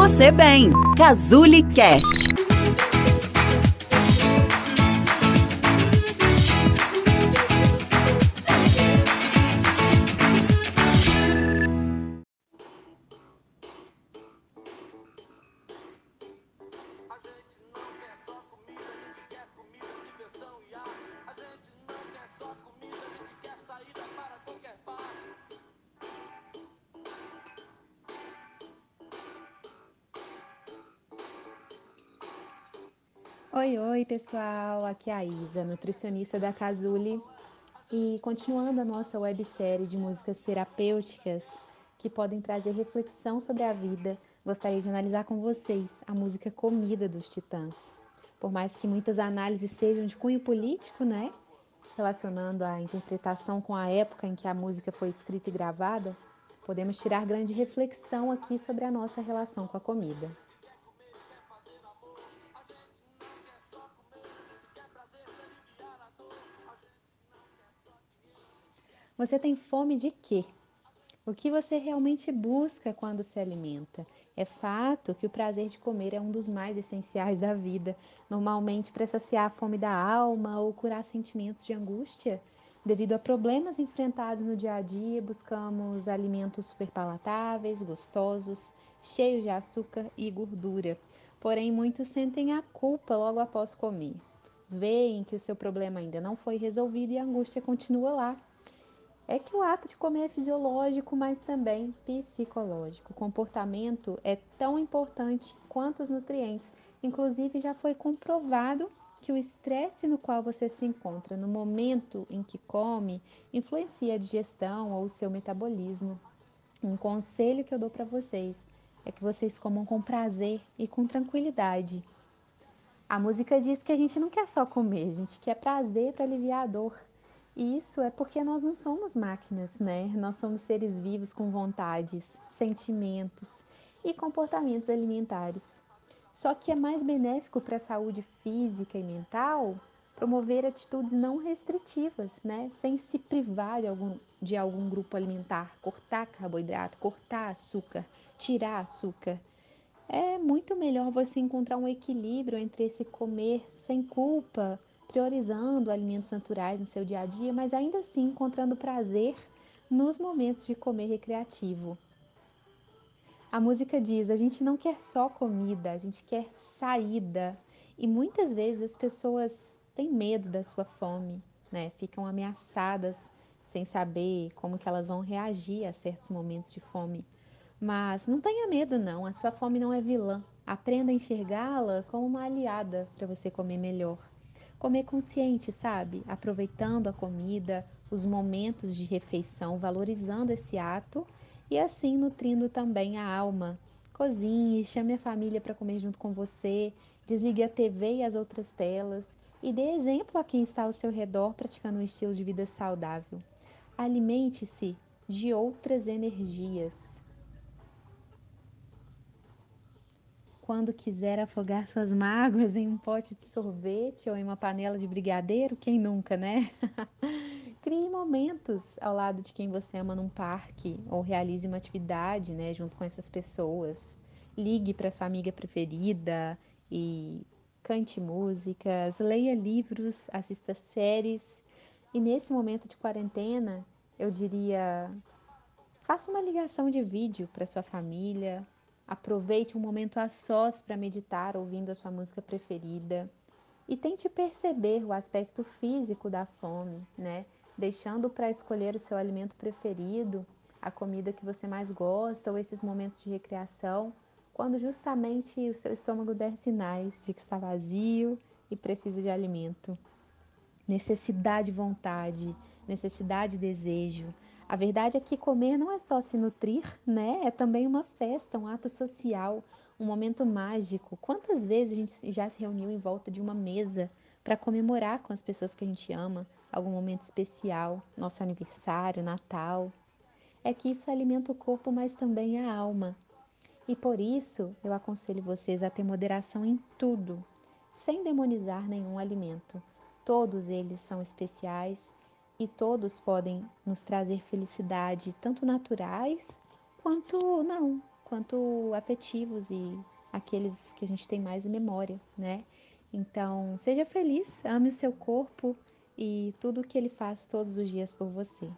você bem. Cazuli Cast. Oi, oi, pessoal. Aqui é a Isa, nutricionista da Casuli. E continuando a nossa websérie de músicas terapêuticas que podem trazer reflexão sobre a vida, gostaria de analisar com vocês a música Comida dos Titãs. Por mais que muitas análises sejam de cunho político, né? Relacionando a interpretação com a época em que a música foi escrita e gravada, podemos tirar grande reflexão aqui sobre a nossa relação com a comida. Você tem fome de quê? O que você realmente busca quando se alimenta? É fato que o prazer de comer é um dos mais essenciais da vida, normalmente para saciar a fome da alma ou curar sentimentos de angústia. Devido a problemas enfrentados no dia a dia, buscamos alimentos superpalatáveis, gostosos, cheios de açúcar e gordura. Porém, muitos sentem a culpa logo após comer. Veem que o seu problema ainda não foi resolvido e a angústia continua lá é que o ato de comer é fisiológico, mas também psicológico. O comportamento é tão importante quanto os nutrientes. Inclusive, já foi comprovado que o estresse no qual você se encontra no momento em que come influencia a digestão ou o seu metabolismo. Um conselho que eu dou para vocês é que vocês comam com prazer e com tranquilidade. A música diz que a gente não quer só comer, a gente quer prazer para aliviar a dor. Isso é porque nós não somos máquinas, né? Nós somos seres vivos com vontades, sentimentos e comportamentos alimentares. Só que é mais benéfico para a saúde física e mental promover atitudes não restritivas, né? Sem se privar de algum, de algum grupo alimentar, cortar carboidrato, cortar açúcar, tirar açúcar. É muito melhor você encontrar um equilíbrio entre esse comer sem culpa priorizando alimentos naturais no seu dia a dia, mas ainda assim encontrando prazer nos momentos de comer recreativo. A música diz: a gente não quer só comida, a gente quer saída. E muitas vezes as pessoas têm medo da sua fome, né? Ficam ameaçadas sem saber como que elas vão reagir a certos momentos de fome. Mas não tenha medo não, a sua fome não é vilã. Aprenda a enxergá-la como uma aliada para você comer melhor comer consciente, sabe? Aproveitando a comida, os momentos de refeição, valorizando esse ato e assim nutrindo também a alma. Cozinhe, chame a família para comer junto com você, desligue a TV e as outras telas e dê exemplo a quem está ao seu redor praticando um estilo de vida saudável. Alimente-se de outras energias. Quando quiser afogar suas mágoas em um pote de sorvete ou em uma panela de brigadeiro, quem nunca, né? Crie momentos ao lado de quem você ama num parque ou realize uma atividade, né, junto com essas pessoas. Ligue para sua amiga preferida e cante músicas, leia livros, assista séries. E nesse momento de quarentena, eu diria: faça uma ligação de vídeo para sua família, Aproveite um momento a sós para meditar ouvindo a sua música preferida e tente perceber o aspecto físico da fome, né? Deixando para escolher o seu alimento preferido, a comida que você mais gosta ou esses momentos de recreação, quando justamente o seu estômago der sinais de que está vazio e precisa de alimento. Necessidade, vontade, necessidade, desejo a verdade é que comer não é só se nutrir, né? É também uma festa, um ato social, um momento mágico. Quantas vezes a gente já se reuniu em volta de uma mesa para comemorar com as pessoas que a gente ama algum momento especial, nosso aniversário, Natal? É que isso alimenta o corpo, mas também a alma. E por isso eu aconselho vocês a ter moderação em tudo, sem demonizar nenhum alimento. Todos eles são especiais e todos podem nos trazer felicidade, tanto naturais quanto não, quanto afetivos e aqueles que a gente tem mais memória, né? Então, seja feliz, ame o seu corpo e tudo o que ele faz todos os dias por você.